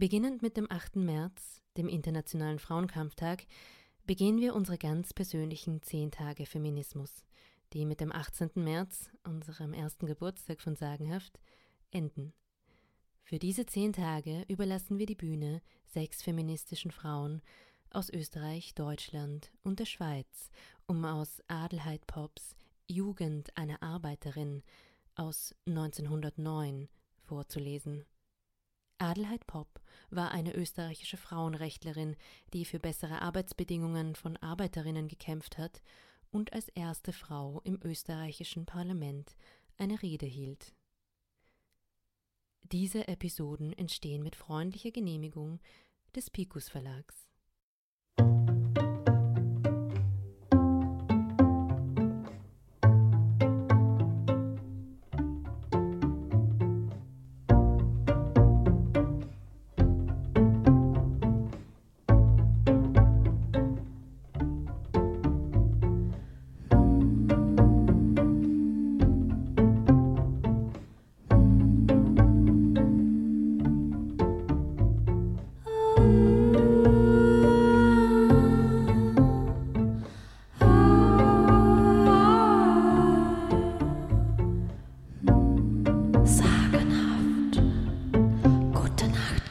Beginnend mit dem 8. März, dem Internationalen Frauenkampftag, begehen wir unsere ganz persönlichen 10 Tage Feminismus, die mit dem 18. März, unserem ersten Geburtstag von Sagenhaft, enden. Für diese 10 Tage überlassen wir die Bühne sechs feministischen Frauen aus Österreich, Deutschland und der Schweiz, um aus Adelheid Pops Jugend einer Arbeiterin aus 1909 vorzulesen. Adelheid Popp war eine österreichische Frauenrechtlerin, die für bessere Arbeitsbedingungen von Arbeiterinnen gekämpft hat und als erste Frau im österreichischen Parlament eine Rede hielt. Diese Episoden entstehen mit freundlicher Genehmigung des Picus Verlags.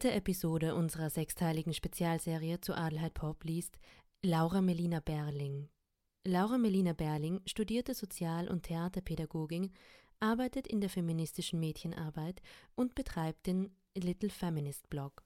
dritte Episode unserer sechsteiligen Spezialserie zu Adelheid Pop liest Laura Melina Berling. Laura Melina Berling studierte Sozial- und Theaterpädagogik, arbeitet in der feministischen Mädchenarbeit und betreibt den Little Feminist Blog.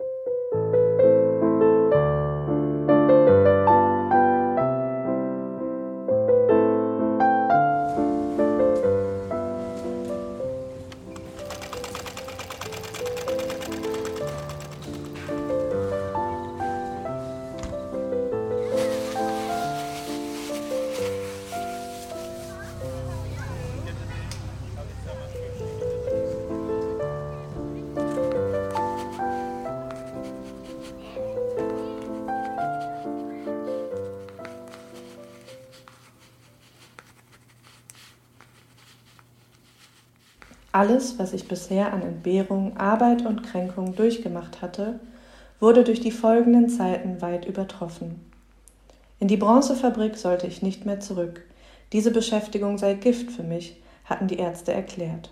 Alles, was ich bisher an Entbehrung, Arbeit und Kränkung durchgemacht hatte, wurde durch die folgenden Zeiten weit übertroffen. In die Bronzefabrik sollte ich nicht mehr zurück. Diese Beschäftigung sei Gift für mich, hatten die Ärzte erklärt.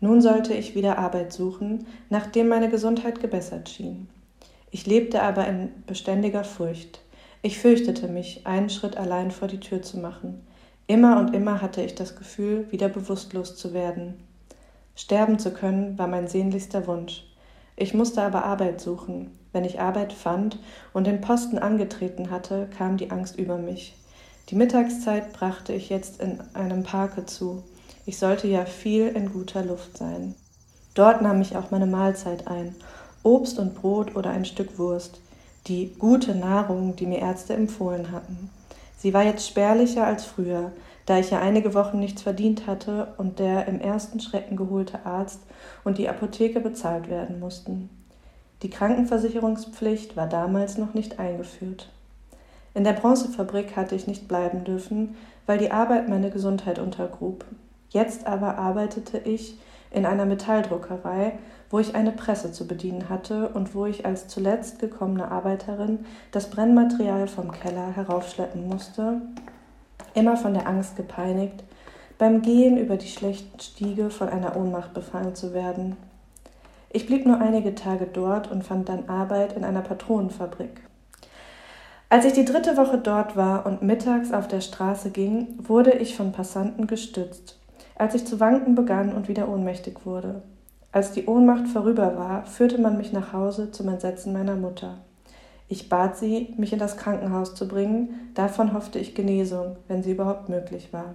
Nun sollte ich wieder Arbeit suchen, nachdem meine Gesundheit gebessert schien. Ich lebte aber in beständiger Furcht. Ich fürchtete mich, einen Schritt allein vor die Tür zu machen. Immer und immer hatte ich das Gefühl, wieder bewusstlos zu werden. Sterben zu können war mein sehnlichster Wunsch. Ich musste aber Arbeit suchen. Wenn ich Arbeit fand und den Posten angetreten hatte, kam die Angst über mich. Die Mittagszeit brachte ich jetzt in einem Parke zu. Ich sollte ja viel in guter Luft sein. Dort nahm ich auch meine Mahlzeit ein. Obst und Brot oder ein Stück Wurst. Die gute Nahrung, die mir Ärzte empfohlen hatten. Sie war jetzt spärlicher als früher, da ich ja einige Wochen nichts verdient hatte und der im ersten Schrecken geholte Arzt und die Apotheke bezahlt werden mussten. Die Krankenversicherungspflicht war damals noch nicht eingeführt. In der Bronzefabrik hatte ich nicht bleiben dürfen, weil die Arbeit meine Gesundheit untergrub. Jetzt aber arbeitete ich in einer Metalldruckerei, wo ich eine Presse zu bedienen hatte und wo ich als zuletzt gekommene Arbeiterin das Brennmaterial vom Keller heraufschleppen musste, immer von der Angst gepeinigt, beim Gehen über die schlechten Stiege von einer Ohnmacht befallen zu werden. Ich blieb nur einige Tage dort und fand dann Arbeit in einer Patronenfabrik. Als ich die dritte Woche dort war und mittags auf der Straße ging, wurde ich von Passanten gestützt, als ich zu wanken begann und wieder ohnmächtig wurde. Als die Ohnmacht vorüber war, führte man mich nach Hause zum Entsetzen meiner Mutter. Ich bat sie, mich in das Krankenhaus zu bringen, davon hoffte ich Genesung, wenn sie überhaupt möglich war.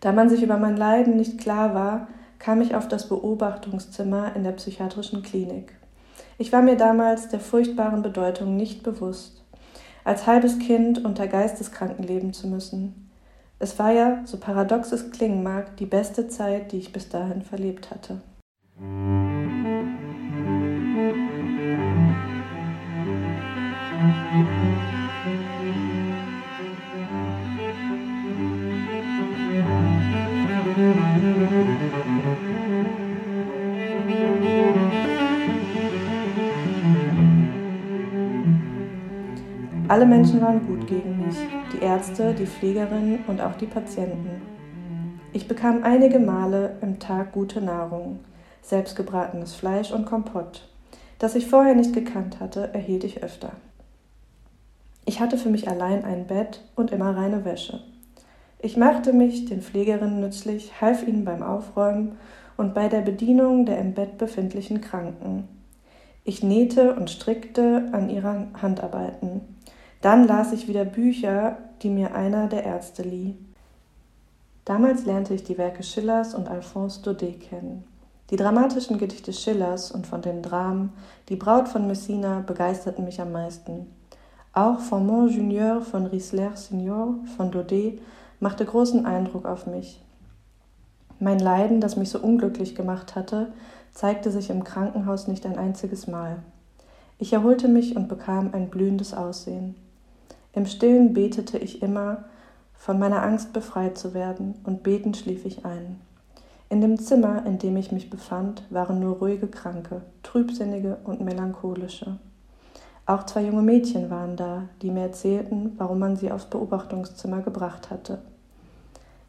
Da man sich über mein Leiden nicht klar war, kam ich auf das Beobachtungszimmer in der psychiatrischen Klinik. Ich war mir damals der furchtbaren Bedeutung nicht bewusst, als halbes Kind unter Geisteskranken leben zu müssen. Es war ja, so paradox es klingen mag, die beste Zeit, die ich bis dahin verlebt hatte. Alle Menschen waren gut gegen mich, die Ärzte, die Pflegerinnen und auch die Patienten. Ich bekam einige Male im Tag gute Nahrung, selbstgebratenes Fleisch und Kompott. Das ich vorher nicht gekannt hatte, erhielt ich öfter. Ich hatte für mich allein ein Bett und immer reine Wäsche. Ich machte mich den Pflegerinnen nützlich, half ihnen beim Aufräumen und bei der Bedienung der im Bett befindlichen Kranken. Ich nähte und strickte an ihrer Handarbeiten. Dann las ich wieder Bücher, die mir einer der Ärzte lieh. Damals lernte ich die Werke Schillers und Alphonse Daudet kennen. Die dramatischen Gedichte Schillers und von den Dramen Die Braut von Messina begeisterten mich am meisten. Auch Formant Junior von Riesler Senior von Daudet machte großen Eindruck auf mich. Mein Leiden, das mich so unglücklich gemacht hatte, zeigte sich im Krankenhaus nicht ein einziges Mal. Ich erholte mich und bekam ein blühendes Aussehen. Im stillen betete ich immer, von meiner Angst befreit zu werden, und betend schlief ich ein. In dem Zimmer, in dem ich mich befand, waren nur ruhige Kranke, trübsinnige und melancholische. Auch zwei junge Mädchen waren da, die mir erzählten, warum man sie aufs Beobachtungszimmer gebracht hatte.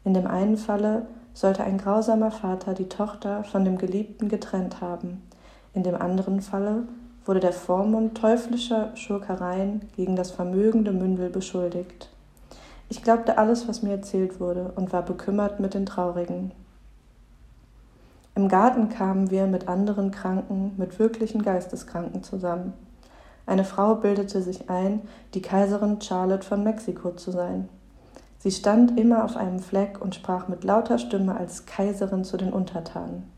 In dem einen Falle sollte ein grausamer Vater die Tochter von dem Geliebten getrennt haben, in dem anderen Falle wurde der Vormund teuflischer Schurkereien gegen das vermögende Mündel beschuldigt. Ich glaubte alles, was mir erzählt wurde, und war bekümmert mit den Traurigen. Im Garten kamen wir mit anderen Kranken, mit wirklichen Geisteskranken zusammen. Eine Frau bildete sich ein, die Kaiserin Charlotte von Mexiko zu sein. Sie stand immer auf einem Fleck und sprach mit lauter Stimme als Kaiserin zu den Untertanen.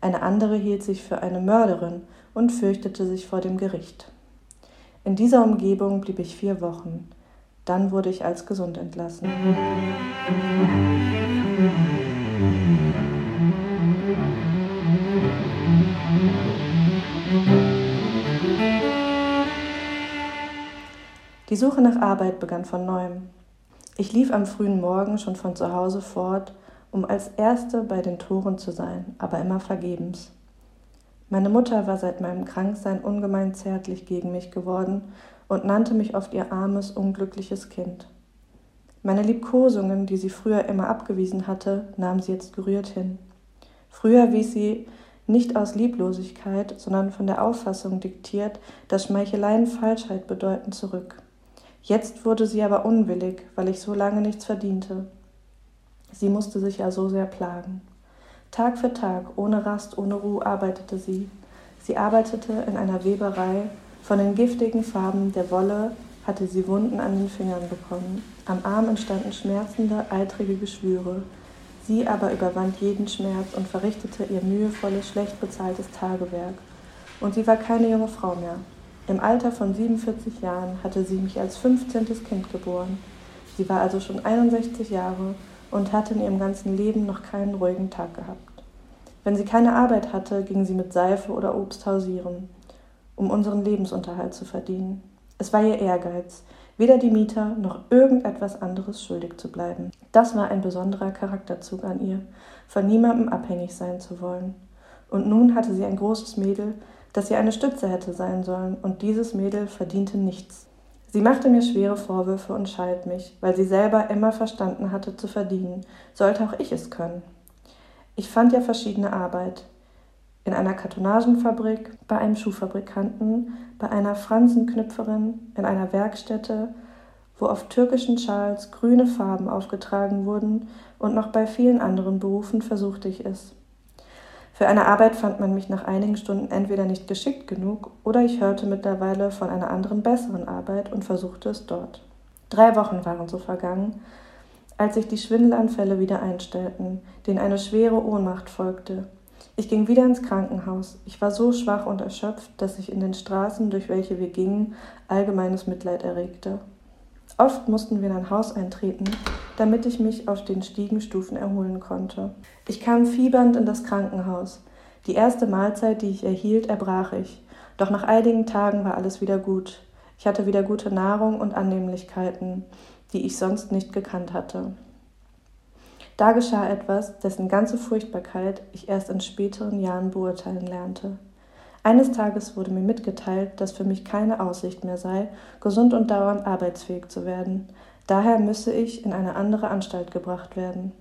Eine andere hielt sich für eine Mörderin und fürchtete sich vor dem Gericht. In dieser Umgebung blieb ich vier Wochen. Dann wurde ich als gesund entlassen. Die Suche nach Arbeit begann von neuem. Ich lief am frühen Morgen schon von zu Hause fort, um als Erste bei den Toren zu sein, aber immer vergebens. Meine Mutter war seit meinem Kranksein ungemein zärtlich gegen mich geworden und nannte mich oft ihr armes, unglückliches Kind. Meine Liebkosungen, die sie früher immer abgewiesen hatte, nahm sie jetzt gerührt hin. Früher wies sie nicht aus Lieblosigkeit, sondern von der Auffassung diktiert, dass Schmeicheleien Falschheit bedeuten, zurück. Jetzt wurde sie aber unwillig, weil ich so lange nichts verdiente. Sie musste sich ja so sehr plagen. Tag für Tag, ohne Rast, ohne Ruhe arbeitete sie. Sie arbeitete in einer Weberei. Von den giftigen Farben der Wolle hatte sie Wunden an den Fingern bekommen. Am Arm entstanden schmerzende, eitrige Geschwüre. Sie aber überwand jeden Schmerz und verrichtete ihr mühevolles, schlecht bezahltes Tagewerk. Und sie war keine junge Frau mehr. Im Alter von 47 Jahren hatte sie mich als 15. Kind geboren. Sie war also schon 61 Jahre und hatte in ihrem ganzen Leben noch keinen ruhigen Tag gehabt. Wenn sie keine Arbeit hatte, ging sie mit Seife oder Obst hausieren, um unseren Lebensunterhalt zu verdienen. Es war ihr Ehrgeiz, weder die Mieter noch irgendetwas anderes schuldig zu bleiben. Das war ein besonderer Charakterzug an ihr, von niemandem abhängig sein zu wollen. Und nun hatte sie ein großes Mädel, das ihr eine Stütze hätte sein sollen, und dieses Mädel verdiente nichts. Sie machte mir schwere Vorwürfe und schalt mich, weil sie selber immer verstanden hatte zu verdienen, sollte auch ich es können. Ich fand ja verschiedene Arbeit. In einer Kartonagenfabrik, bei einem Schuhfabrikanten, bei einer Fransenknüpferin, in einer Werkstätte, wo auf türkischen Schals grüne Farben aufgetragen wurden, und noch bei vielen anderen Berufen versuchte ich es. Für eine Arbeit fand man mich nach einigen Stunden entweder nicht geschickt genug oder ich hörte mittlerweile von einer anderen besseren Arbeit und versuchte es dort. Drei Wochen waren so vergangen, als sich die Schwindelanfälle wieder einstellten, denen eine schwere Ohnmacht folgte. Ich ging wieder ins Krankenhaus. Ich war so schwach und erschöpft, dass ich in den Straßen, durch welche wir gingen, allgemeines Mitleid erregte. Oft mussten wir in ein Haus eintreten, damit ich mich auf den Stiegenstufen erholen konnte. Ich kam fiebernd in das Krankenhaus. Die erste Mahlzeit, die ich erhielt, erbrach ich. Doch nach einigen Tagen war alles wieder gut. Ich hatte wieder gute Nahrung und Annehmlichkeiten, die ich sonst nicht gekannt hatte. Da geschah etwas, dessen ganze Furchtbarkeit ich erst in späteren Jahren beurteilen lernte. Eines Tages wurde mir mitgeteilt, dass für mich keine Aussicht mehr sei, gesund und dauernd arbeitsfähig zu werden. Daher müsse ich in eine andere Anstalt gebracht werden.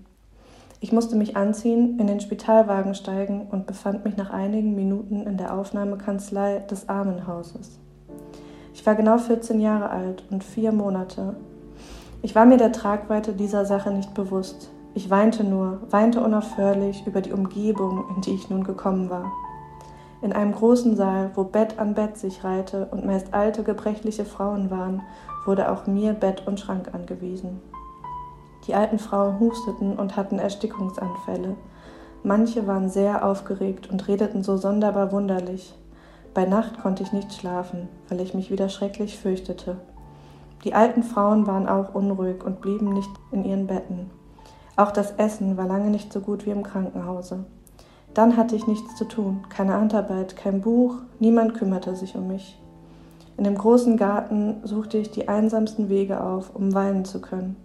Ich musste mich anziehen, in den Spitalwagen steigen und befand mich nach einigen Minuten in der Aufnahmekanzlei des Armenhauses. Ich war genau 14 Jahre alt und vier Monate. Ich war mir der Tragweite dieser Sache nicht bewusst. Ich weinte nur, weinte unaufhörlich über die Umgebung, in die ich nun gekommen war. In einem großen Saal, wo Bett an Bett sich reihte und meist alte, gebrechliche Frauen waren, wurde auch mir Bett und Schrank angewiesen. Die alten Frauen husteten und hatten Erstickungsanfälle. Manche waren sehr aufgeregt und redeten so sonderbar wunderlich. Bei Nacht konnte ich nicht schlafen, weil ich mich wieder schrecklich fürchtete. Die alten Frauen waren auch unruhig und blieben nicht in ihren Betten. Auch das Essen war lange nicht so gut wie im Krankenhause. Dann hatte ich nichts zu tun, keine Handarbeit, kein Buch, niemand kümmerte sich um mich. In dem großen Garten suchte ich die einsamsten Wege auf, um weinen zu können.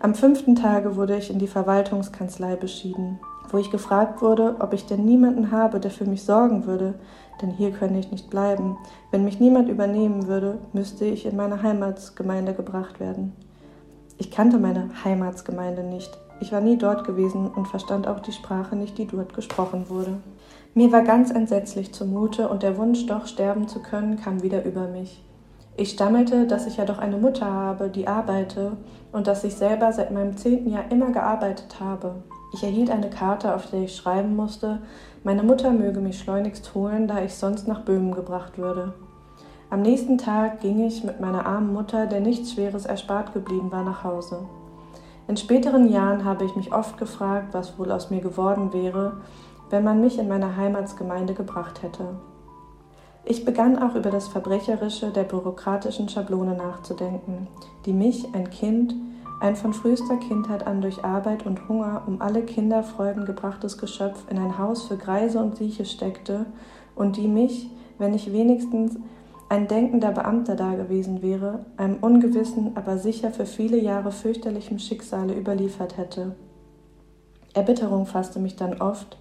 Am fünften Tage wurde ich in die Verwaltungskanzlei beschieden, wo ich gefragt wurde, ob ich denn niemanden habe, der für mich sorgen würde, denn hier könne ich nicht bleiben. Wenn mich niemand übernehmen würde, müsste ich in meine Heimatsgemeinde gebracht werden. Ich kannte meine Heimatsgemeinde nicht, ich war nie dort gewesen und verstand auch die Sprache nicht, die dort gesprochen wurde. Mir war ganz entsetzlich zumute und der Wunsch, doch sterben zu können, kam wieder über mich. Ich stammelte, dass ich ja doch eine Mutter habe, die arbeite und dass ich selber seit meinem zehnten Jahr immer gearbeitet habe. Ich erhielt eine Karte, auf der ich schreiben musste, meine Mutter möge mich schleunigst holen, da ich sonst nach Böhmen gebracht würde. Am nächsten Tag ging ich mit meiner armen Mutter, der nichts Schweres erspart geblieben war, nach Hause. In späteren Jahren habe ich mich oft gefragt, was wohl aus mir geworden wäre, wenn man mich in meine Heimatsgemeinde gebracht hätte. Ich begann auch über das Verbrecherische der bürokratischen Schablone nachzudenken, die mich, ein Kind, ein von frühester Kindheit an durch Arbeit und Hunger um alle Kinderfreuden gebrachtes Geschöpf in ein Haus für Greise und Sieche steckte und die mich, wenn ich wenigstens ein denkender Beamter dagewesen wäre, einem ungewissen, aber sicher für viele Jahre fürchterlichem Schicksale überliefert hätte. Erbitterung fasste mich dann oft,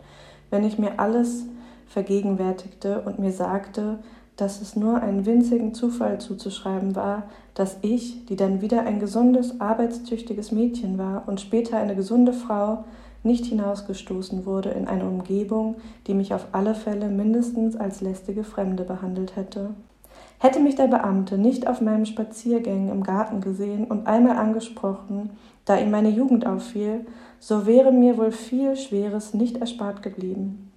wenn ich mir alles vergegenwärtigte und mir sagte, dass es nur einen winzigen Zufall zuzuschreiben war, dass ich, die dann wieder ein gesundes, arbeitstüchtiges Mädchen war und später eine gesunde Frau, nicht hinausgestoßen wurde in eine Umgebung, die mich auf alle Fälle mindestens als lästige Fremde behandelt hätte. Hätte mich der Beamte nicht auf meinem Spaziergängen im Garten gesehen und einmal angesprochen, da ihm meine Jugend auffiel, so wäre mir wohl viel Schweres nicht erspart geblieben.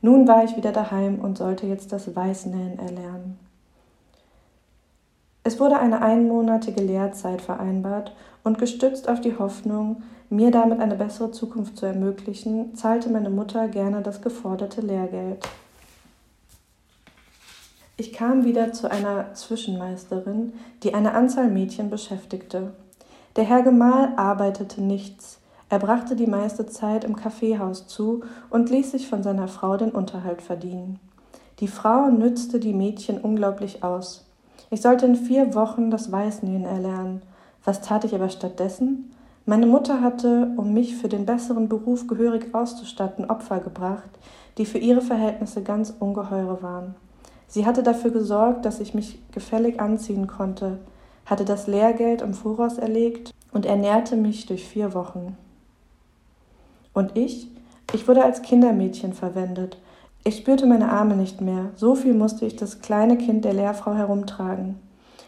Nun war ich wieder daheim und sollte jetzt das Weißnähen erlernen. Es wurde eine einmonatige Lehrzeit vereinbart und gestützt auf die Hoffnung, mir damit eine bessere Zukunft zu ermöglichen, zahlte meine Mutter gerne das geforderte Lehrgeld. Ich kam wieder zu einer Zwischenmeisterin, die eine Anzahl Mädchen beschäftigte. Der Herr Gemahl arbeitete nichts. Er brachte die meiste Zeit im Kaffeehaus zu und ließ sich von seiner Frau den Unterhalt verdienen. Die Frau nützte die Mädchen unglaublich aus. Ich sollte in vier Wochen das Weißnähen erlernen. Was tat ich aber stattdessen? Meine Mutter hatte, um mich für den besseren Beruf gehörig auszustatten, Opfer gebracht, die für ihre Verhältnisse ganz ungeheure waren. Sie hatte dafür gesorgt, dass ich mich gefällig anziehen konnte, hatte das Lehrgeld im Voraus erlegt und ernährte mich durch vier Wochen. Und ich? Ich wurde als Kindermädchen verwendet. Ich spürte meine Arme nicht mehr, so viel musste ich das kleine Kind der Lehrfrau herumtragen.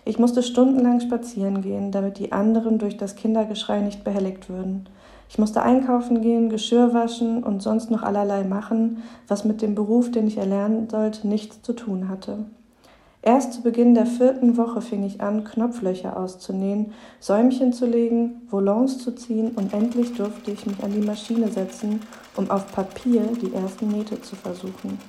Ich musste stundenlang spazieren gehen, damit die anderen durch das Kindergeschrei nicht behelligt würden. Ich musste einkaufen gehen, Geschirr waschen und sonst noch allerlei machen, was mit dem Beruf, den ich erlernen sollte, nichts zu tun hatte. Erst zu Beginn der vierten Woche fing ich an, Knopflöcher auszunähen, Säumchen zu legen, Volants zu ziehen und endlich durfte ich mich an die Maschine setzen, um auf Papier die ersten Nähte zu versuchen.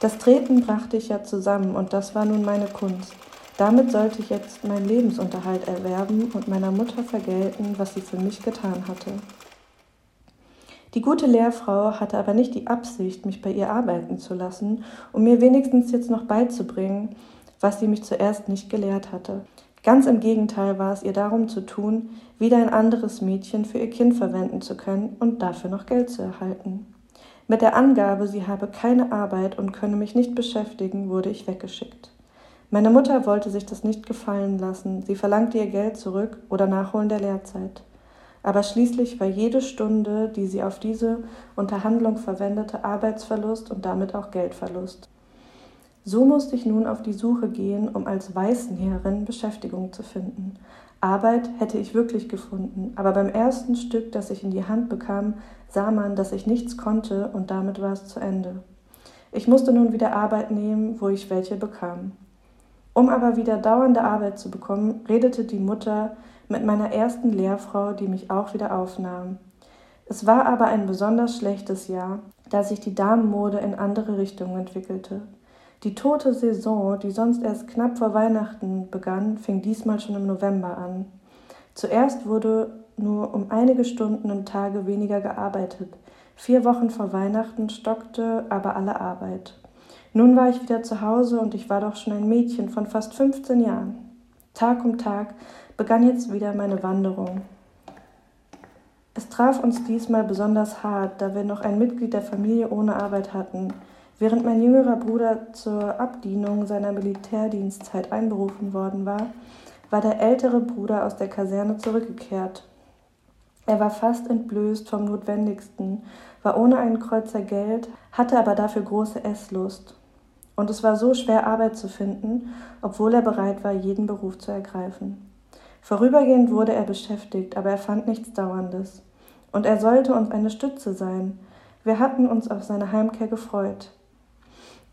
Das Treten brachte ich ja zusammen und das war nun meine Kunst. Damit sollte ich jetzt meinen Lebensunterhalt erwerben und meiner Mutter vergelten, was sie für mich getan hatte. Die gute Lehrfrau hatte aber nicht die Absicht, mich bei ihr arbeiten zu lassen, um mir wenigstens jetzt noch beizubringen, was sie mich zuerst nicht gelehrt hatte. Ganz im Gegenteil war es ihr darum zu tun, wieder ein anderes Mädchen für ihr Kind verwenden zu können und dafür noch Geld zu erhalten. Mit der Angabe, sie habe keine Arbeit und könne mich nicht beschäftigen, wurde ich weggeschickt. Meine Mutter wollte sich das nicht gefallen lassen, sie verlangte ihr Geld zurück oder Nachholen der Lehrzeit aber schließlich war jede Stunde, die sie auf diese Unterhandlung verwendete, Arbeitsverlust und damit auch Geldverlust. So musste ich nun auf die Suche gehen, um als Weißenheerin Beschäftigung zu finden. Arbeit hätte ich wirklich gefunden, aber beim ersten Stück, das ich in die Hand bekam, sah man, dass ich nichts konnte und damit war es zu Ende. Ich musste nun wieder Arbeit nehmen, wo ich welche bekam. Um aber wieder dauernde Arbeit zu bekommen, redete die Mutter mit meiner ersten Lehrfrau, die mich auch wieder aufnahm. Es war aber ein besonders schlechtes Jahr, da sich die Damenmode in andere Richtungen entwickelte. Die tote Saison, die sonst erst knapp vor Weihnachten begann, fing diesmal schon im November an. Zuerst wurde nur um einige Stunden und Tage weniger gearbeitet. Vier Wochen vor Weihnachten stockte aber alle Arbeit. Nun war ich wieder zu Hause und ich war doch schon ein Mädchen von fast 15 Jahren. Tag um Tag begann jetzt wieder meine Wanderung. Es traf uns diesmal besonders hart, da wir noch ein Mitglied der Familie ohne Arbeit hatten. Während mein jüngerer Bruder zur Abdienung seiner Militärdienstzeit einberufen worden war, war der ältere Bruder aus der Kaserne zurückgekehrt. Er war fast entblößt vom Notwendigsten, war ohne einen Kreuzer Geld, hatte aber dafür große Esslust. Und es war so schwer, Arbeit zu finden, obwohl er bereit war, jeden Beruf zu ergreifen. Vorübergehend wurde er beschäftigt, aber er fand nichts Dauerndes. Und er sollte uns eine Stütze sein. Wir hatten uns auf seine Heimkehr gefreut.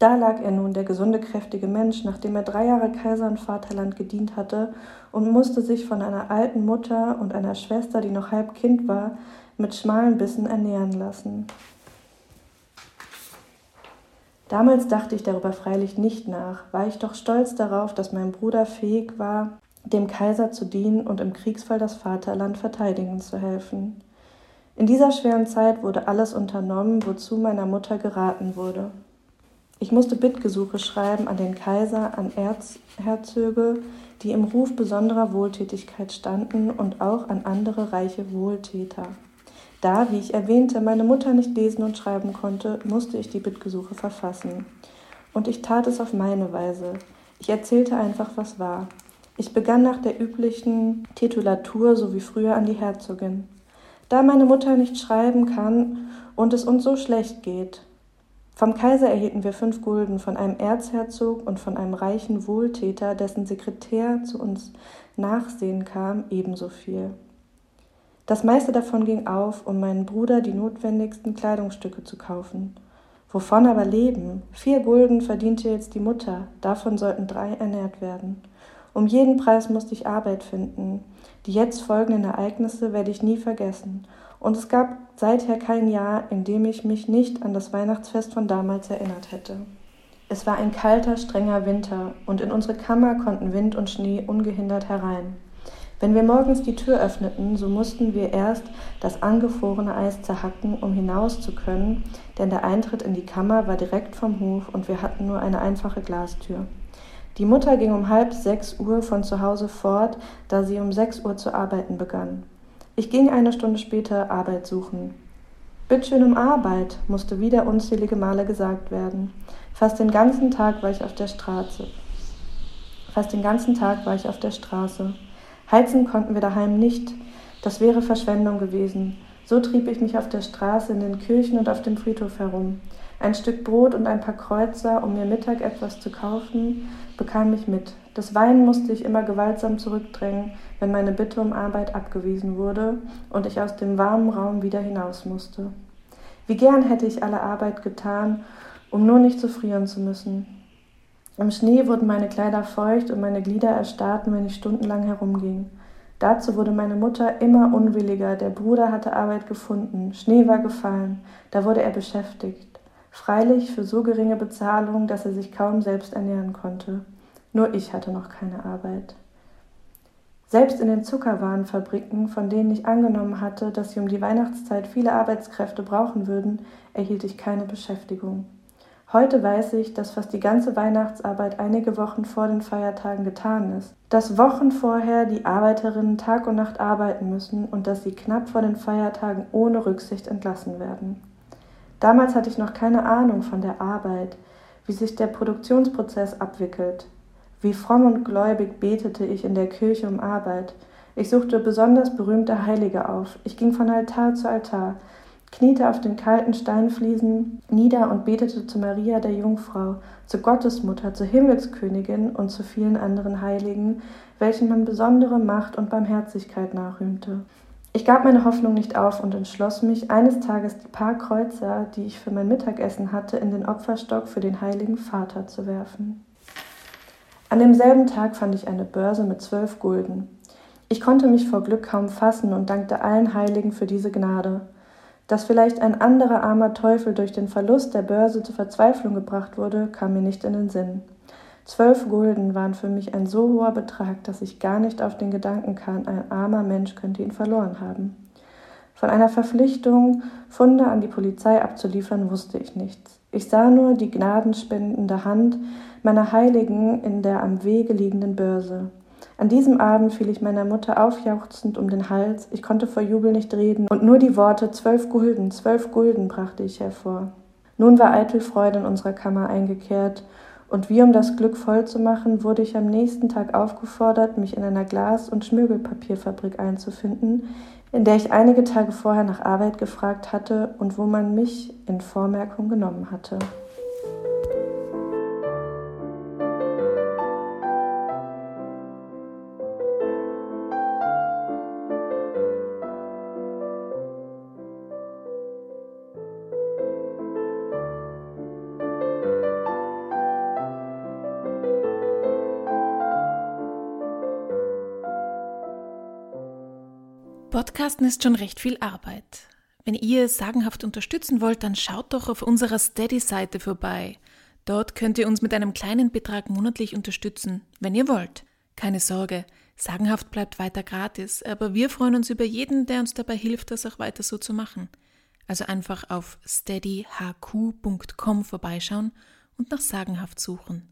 Da lag er nun, der gesunde, kräftige Mensch, nachdem er drei Jahre Kaiser und Vaterland gedient hatte und musste sich von einer alten Mutter und einer Schwester, die noch halb Kind war, mit schmalen Bissen ernähren lassen. Damals dachte ich darüber freilich nicht nach, war ich doch stolz darauf, dass mein Bruder fähig war, dem Kaiser zu dienen und im Kriegsfall das Vaterland verteidigen zu helfen. In dieser schweren Zeit wurde alles unternommen, wozu meiner Mutter geraten wurde. Ich musste Bittgesuche schreiben an den Kaiser, an Erzherzöge, die im Ruf besonderer Wohltätigkeit standen und auch an andere reiche Wohltäter. Da, wie ich erwähnte, meine Mutter nicht lesen und schreiben konnte, musste ich die Bittgesuche verfassen. Und ich tat es auf meine Weise. Ich erzählte einfach, was war. Ich begann nach der üblichen Titulatur so wie früher an die Herzogin. Da meine Mutter nicht schreiben kann und es uns so schlecht geht. Vom Kaiser erhielten wir fünf Gulden, von einem Erzherzog und von einem reichen Wohltäter, dessen Sekretär zu uns nachsehen kam, ebenso viel. Das meiste davon ging auf, um meinem Bruder die notwendigsten Kleidungsstücke zu kaufen. Wovon aber leben? Vier Gulden verdiente jetzt die Mutter, davon sollten drei ernährt werden. Um jeden Preis musste ich Arbeit finden. Die jetzt folgenden Ereignisse werde ich nie vergessen. Und es gab seither kein Jahr, in dem ich mich nicht an das Weihnachtsfest von damals erinnert hätte. Es war ein kalter, strenger Winter, und in unsere Kammer konnten Wind und Schnee ungehindert herein. Wenn wir morgens die Tür öffneten, so mussten wir erst das angefrorene Eis zerhacken, um hinaus zu können, denn der Eintritt in die Kammer war direkt vom Hof und wir hatten nur eine einfache Glastür. Die Mutter ging um halb sechs Uhr von zu Hause fort, da sie um sechs Uhr zu arbeiten begann. Ich ging eine Stunde später Arbeit suchen. Bittschön um Arbeit, musste wieder unzählige Male gesagt werden. Fast den ganzen Tag war ich auf der Straße. Fast den ganzen Tag war ich auf der Straße. Heizen konnten wir daheim nicht. Das wäre Verschwendung gewesen. So trieb ich mich auf der Straße, in den Kirchen und auf dem Friedhof herum. Ein Stück Brot und ein paar Kreuzer, um mir Mittag etwas zu kaufen, bekam ich mit. Das Weinen musste ich immer gewaltsam zurückdrängen, wenn meine Bitte um Arbeit abgewiesen wurde und ich aus dem warmen Raum wieder hinaus musste. Wie gern hätte ich alle Arbeit getan, um nur nicht zu frieren zu müssen. Im Schnee wurden meine Kleider feucht und meine Glieder erstarrten, wenn ich stundenlang herumging. Dazu wurde meine Mutter immer unwilliger, der Bruder hatte Arbeit gefunden, Schnee war gefallen, da wurde er beschäftigt. Freilich für so geringe Bezahlung, dass er sich kaum selbst ernähren konnte. Nur ich hatte noch keine Arbeit. Selbst in den Zuckerwarenfabriken, von denen ich angenommen hatte, dass sie um die Weihnachtszeit viele Arbeitskräfte brauchen würden, erhielt ich keine Beschäftigung. Heute weiß ich, dass fast die ganze Weihnachtsarbeit einige Wochen vor den Feiertagen getan ist, dass Wochen vorher die Arbeiterinnen Tag und Nacht arbeiten müssen und dass sie knapp vor den Feiertagen ohne Rücksicht entlassen werden. Damals hatte ich noch keine Ahnung von der Arbeit, wie sich der Produktionsprozess abwickelt. Wie fromm und gläubig betete ich in der Kirche um Arbeit. Ich suchte besonders berühmte Heilige auf. Ich ging von Altar zu Altar, kniete auf den kalten Steinfliesen nieder und betete zu Maria der Jungfrau, zu Gottesmutter, zur Himmelskönigin und zu vielen anderen Heiligen, welchen man besondere Macht und Barmherzigkeit nachrühmte. Ich gab meine Hoffnung nicht auf und entschloss mich, eines Tages die paar Kreuzer, die ich für mein Mittagessen hatte, in den Opferstock für den heiligen Vater zu werfen. An demselben Tag fand ich eine Börse mit zwölf Gulden. Ich konnte mich vor Glück kaum fassen und dankte allen Heiligen für diese Gnade. Dass vielleicht ein anderer armer Teufel durch den Verlust der Börse zur Verzweiflung gebracht wurde, kam mir nicht in den Sinn. Zwölf Gulden waren für mich ein so hoher Betrag, dass ich gar nicht auf den Gedanken kam, ein armer Mensch könnte ihn verloren haben. Von einer Verpflichtung, Funde an die Polizei abzuliefern, wusste ich nichts. Ich sah nur die gnadenspendende Hand meiner Heiligen in der am Wege liegenden Börse. An diesem Abend fiel ich meiner Mutter aufjauchzend um den Hals, ich konnte vor Jubel nicht reden, und nur die Worte zwölf Gulden, zwölf Gulden brachte ich hervor. Nun war eitel Freude in unserer Kammer eingekehrt, und wie um das Glück voll zu machen, wurde ich am nächsten Tag aufgefordert, mich in einer Glas- und Schmirgelpapierfabrik einzufinden, in der ich einige Tage vorher nach Arbeit gefragt hatte und wo man mich in Vormerkung genommen hatte. Podcasten ist schon recht viel Arbeit. Wenn ihr sagenhaft unterstützen wollt, dann schaut doch auf unserer Steady-Seite vorbei. Dort könnt ihr uns mit einem kleinen Betrag monatlich unterstützen, wenn ihr wollt. Keine Sorge, sagenhaft bleibt weiter gratis, aber wir freuen uns über jeden, der uns dabei hilft, das auch weiter so zu machen. Also einfach auf steadyhq.com vorbeischauen und nach sagenhaft suchen.